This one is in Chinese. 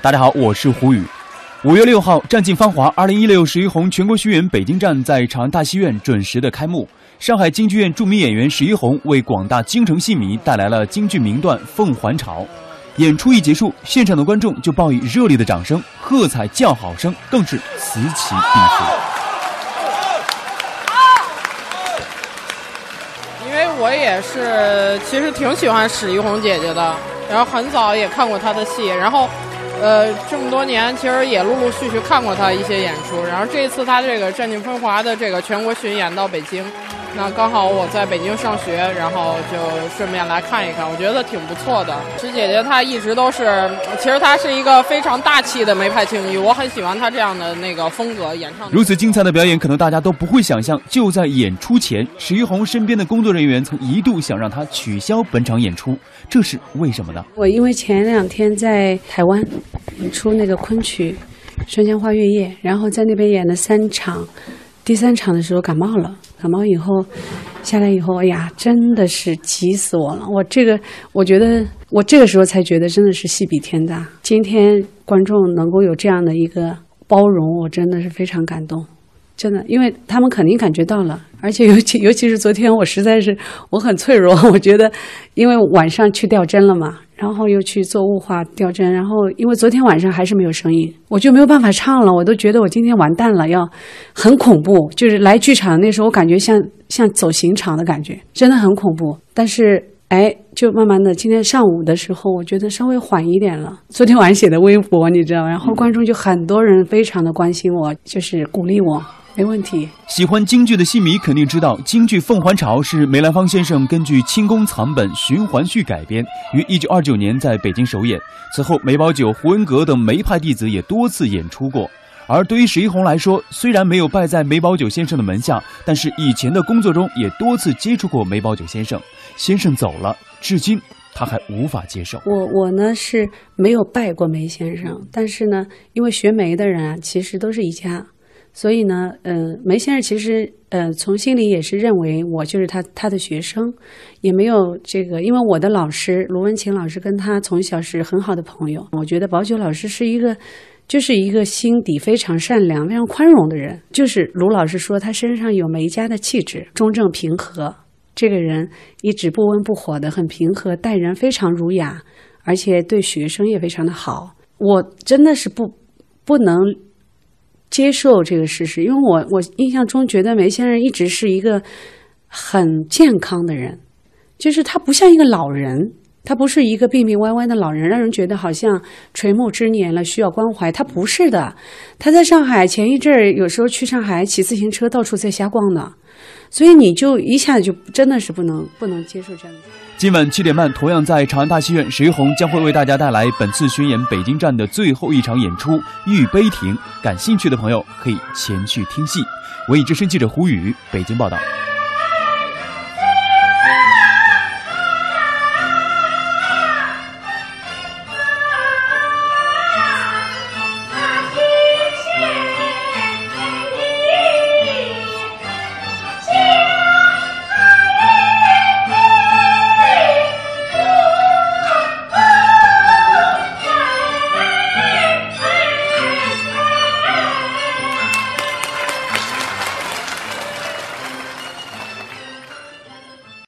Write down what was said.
大家好，我是胡宇。五月六号，战尽芳华，二零一六十一红全国巡演北京站在长安大戏院准时的开幕。上海京剧院著名演员史一红为广大京城戏迷带来了京剧名段《凤还巢》。演出一结束，现场的观众就报以热烈的掌声、喝彩叫好声，更是此起彼伏。因为我也是，其实挺喜欢史一红姐姐的，然后很早也看过她的戏，然后。呃，这么多年其实也陆陆续续看过他一些演出，然后这一次他这个《战尽风华》的这个全国巡演到北京。那刚好我在北京上学，然后就顺便来看一看，我觉得挺不错的。石姐姐她一直都是，其实她是一个非常大气的梅派青衣，我很喜欢她这样的那个风格演唱。如此精彩的表演，可能大家都不会想象。就在演出前，史玉红身边的工作人员曾一度想让她取消本场演出，这是为什么呢？我因为前两天在台湾演出那个昆曲《春江花月夜》，然后在那边演了三场。第三场的时候感冒了，感冒以后下来以后，哎呀，真的是急死我了！我这个，我觉得我这个时候才觉得真的是戏比天大。今天观众能够有这样的一个包容，我真的是非常感动，真的，因为他们肯定感觉到了，而且尤其尤其是昨天，我实在是我很脆弱，我觉得，因为晚上去吊针了嘛。然后又去做雾化吊针，然后因为昨天晚上还是没有声音，我就没有办法唱了。我都觉得我今天完蛋了，要很恐怖。就是来剧场那时候，我感觉像像走刑场的感觉，真的很恐怖。但是哎，就慢慢的，今天上午的时候，我觉得稍微缓一点了。昨天晚上写的微博，你知道，然后观众就很多人非常的关心我，就是鼓励我。没问题。喜欢京剧的戏迷肯定知道，京剧《凤还巢》是梅兰芳先生根据清宫藏本循环序改编，于一九二九年在北京首演。此后，梅葆玖、胡文阁等梅派弟子也多次演出过。而对于史一红来说，虽然没有拜在梅葆玖先生的门下，但是以前的工作中也多次接触过梅葆玖先生。先生走了，至今他还无法接受。我我呢是没有拜过梅先生，但是呢，因为学梅的人啊，其实都是一家。所以呢，呃，梅先生其实，呃，从心里也是认为我就是他他的学生，也没有这个，因为我的老师卢文琴老师跟他从小是很好的朋友。我觉得宝九老师是一个，就是一个心底非常善良、非常宽容的人。就是卢老师说他身上有梅家的气质，中正平和，这个人一直不温不火的，很平和，待人非常儒雅，而且对学生也非常的好。我真的是不不能。接受这个事实，因为我我印象中觉得梅先生一直是一个很健康的人，就是他不像一个老人，他不是一个病病歪歪的老人，让人觉得好像垂暮之年了需要关怀。他不是的，他在上海前一阵儿有时候去上海骑自行车到处在瞎逛呢，所以你就一下子就真的是不能不能接受这样的。今晚七点半，同样在长安大戏院，石红将会为大家带来本次巡演北京站的最后一场演出《玉杯亭》。感兴趣的朋友可以前去听戏。文艺之声记者胡宇，北京报道。